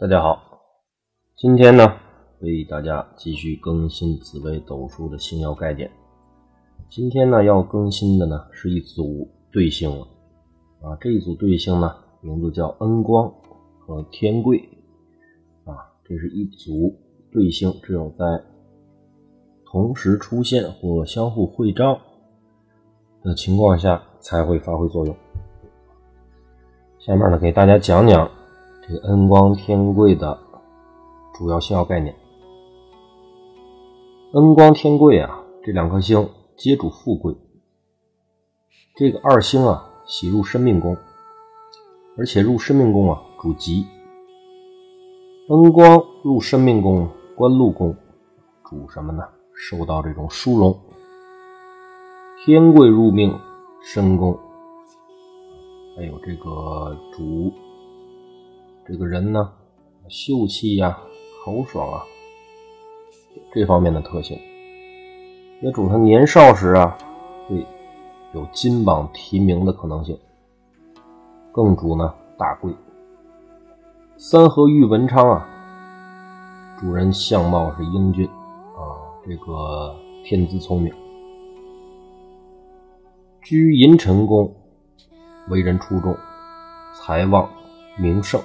大家好，今天呢为大家继续更新紫微斗数的星耀概念。今天呢要更新的呢是一组对星了啊，这一组对星呢名字叫恩光和天贵啊，这是一组对星，只有在同时出现或相互会照的情况下才会发挥作用。下面呢给大家讲讲这恩光天贵的主要星耀概念。恩光天贵啊，这两颗星。皆主富贵，这个二星啊，喜入生命宫，而且入生命宫啊，主吉。恩光入生命宫，官禄宫，主什么呢？受到这种殊荣。天贵入命，身宫，还有这个主这个人呢，秀气呀，豪爽啊，这方面的特性。也主他年少时啊，会有金榜题名的可能性。更主呢大贵。三合玉文昌啊，主人相貌是英俊啊，这个天资聪明。居寅辰宫，为人出众，财旺名盛，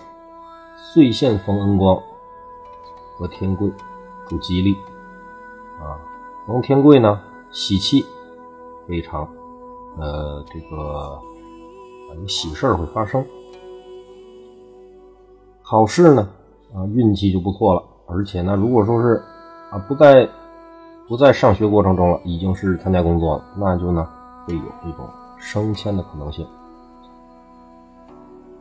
岁现逢恩光和天贵，主吉利啊。逢天贵呢，喜气非常，呃，这个有喜事会发生。考试呢，啊，运气就不错了。而且呢，如果说是啊，不在不在上学过程中了，已经是参加工作了，那就呢会有这种升迁的可能性。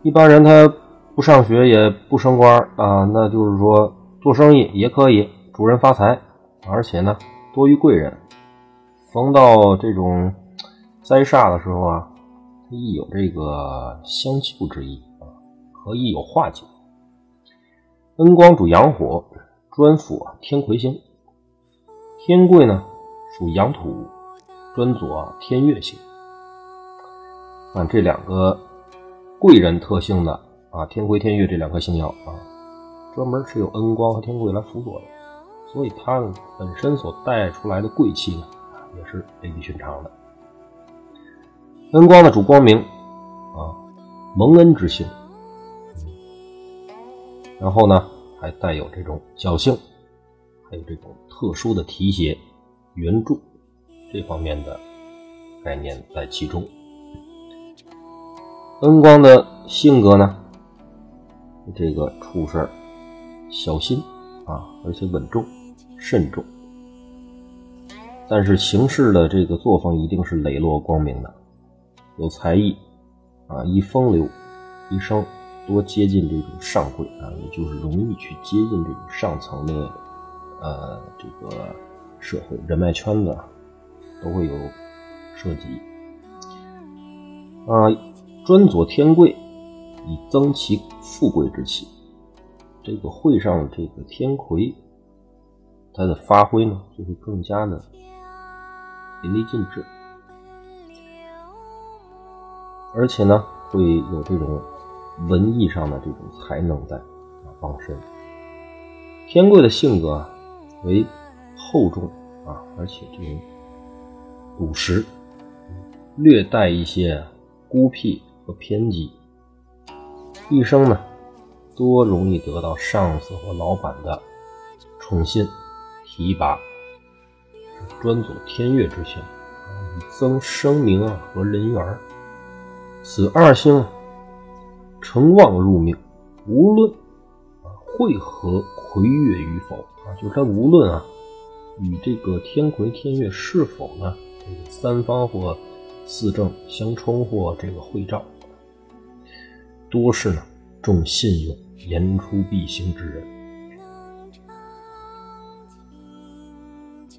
一般人他不上学也不升官啊，那就是说做生意也可以，主人发财，而且呢。多于贵人，逢到这种灾煞的时候啊，亦有这个相救之意啊，可以有化解。恩光主阳火，专辅天魁星。天贵呢属阳土，专佐天月星。啊，这两个贵人特性的啊，天魁天月这两颗星耀啊，专门是由恩光和天贵来辅佐的。所以它本身所带出来的贵气呢，也是非比寻常的。恩光的主光明啊，蒙恩之星，然后呢还带有这种侥幸，还有这种特殊的提携、援助这方面的概念在其中。恩光的性格呢，这个处事小心啊，而且稳重。慎重，但是行事的这个作风一定是磊落光明的，有才艺啊，一风流，一生多接近这种上贵啊，也就是容易去接近这种上层的呃这个社会人脉圈子，都会有涉及啊，专佐天贵，以增其富贵之气。这个会上这个天魁。它的发挥呢，就会更加的淋漓尽致，而且呢，会有这种文艺上的这种才能在啊傍身。天贵的性格啊为厚重啊，而且这种朴实，略带一些孤僻和偏激，一生呢多容易得到上司或老板的宠信。提拔，专走天月之星，以增声名啊和人缘。此二星成旺入命，无论啊会合魁月与否啊，就是他无论啊与这个天魁天月是否呢这个三方或四正相冲或这个会照，多是呢重信用、言出必行之人。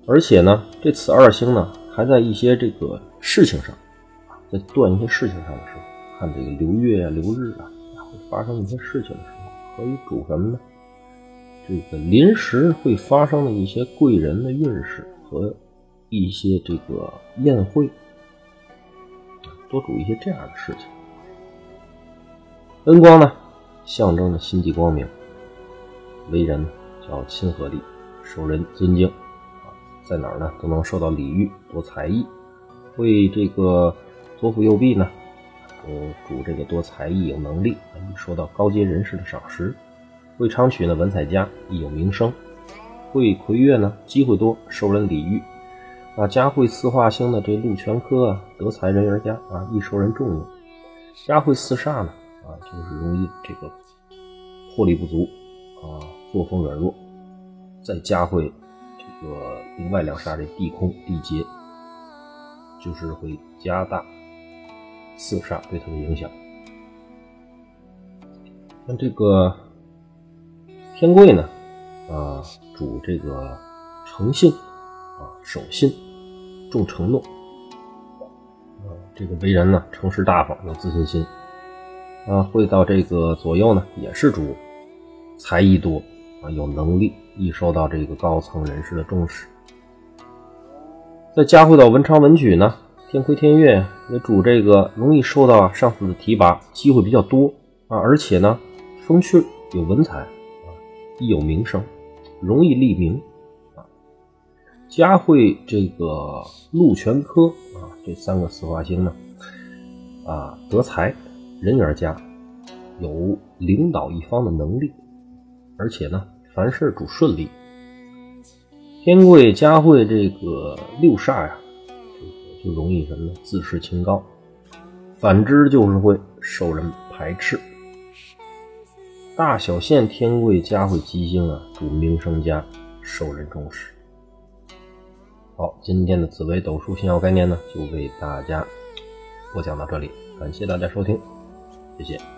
而且呢，这此二星呢，还在一些这个事情上，在断一些事情上的时候，看这个流月啊、流日啊，会发生一些事情的时候，可以主什么呢？这个临时会发生的一些贵人的运势和一些这个宴会，多主一些这样的事情。恩光呢，象征着心地光明，为人呢叫亲和力，受人尊敬啊，在哪儿呢都能受到礼遇，多才艺，为这个左辅右弼呢，呃，主这个多才艺有能力，易受到高阶人士的赏识。会昌曲呢，文采佳，亦有名声；会魁月呢，机会多，受人礼遇。啊，嘉会四化星的这禄全科啊，德才人缘佳啊，易受人重用。嘉会四煞呢，啊，就是容易这个魄力不足啊，作风软弱。再加会这个另外两煞这地空地劫，就是会加大四煞对他的影响。那这个天贵呢，啊，主这个诚信啊，守信。重承诺，啊，这个为人呢诚实大方，有自信心，啊，会到这个左右呢也是主才艺多啊，有能力，易受到这个高层人士的重视。再加会到文昌文曲呢，天魁天月也主这个容易受到上司的提拔，机会比较多啊，而且呢风趣有文采啊，亦有名声，容易立名啊。嘉会这个禄全科啊，这三个四化星呢，啊，德才，人缘佳，有领导一方的能力，而且呢，凡事主顺利。天贵嘉会这个六煞呀，这个就容易什么呢？自视清高，反之就是会受人排斥。大小限天贵嘉会吉星啊，主名声佳，受人重视。好，今天的紫微斗数星耀概念呢，就为大家播讲到这里，感谢大家收听，谢谢。